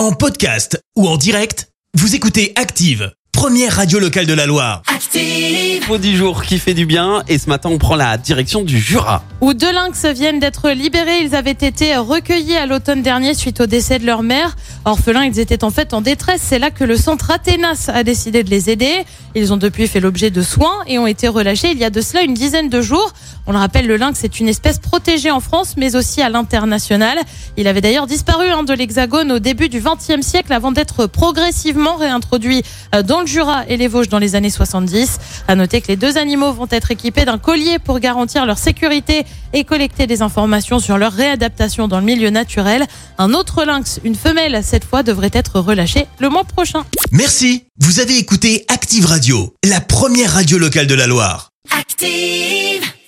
En podcast ou en direct, vous écoutez Active, première radio locale de la Loire. Active. Info du jour qui fait du bien et ce matin on prend la direction du Jura. Où deux lynx viennent d'être libérés. Ils avaient été recueillis à l'automne dernier suite au décès de leur mère. Orphelins, ils étaient en fait en détresse. C'est là que le centre Athénas a décidé de les aider. Ils ont depuis fait l'objet de soins et ont été relâchés il y a de cela une dizaine de jours. On le rappelle, le lynx est une espèce protégée en France, mais aussi à l'international. Il avait d'ailleurs disparu hein, de l'Hexagone au début du XXe siècle avant d'être progressivement réintroduit euh, dans le Jura et les Vosges dans les années 70. À noter que les deux animaux vont être équipés d'un collier pour garantir leur sécurité et collecter des informations sur leur réadaptation dans le milieu naturel. Un autre lynx, une femelle cette fois, devrait être relâché le mois prochain. Merci, vous avez écouté Active Radio, la première radio locale de la Loire. Active.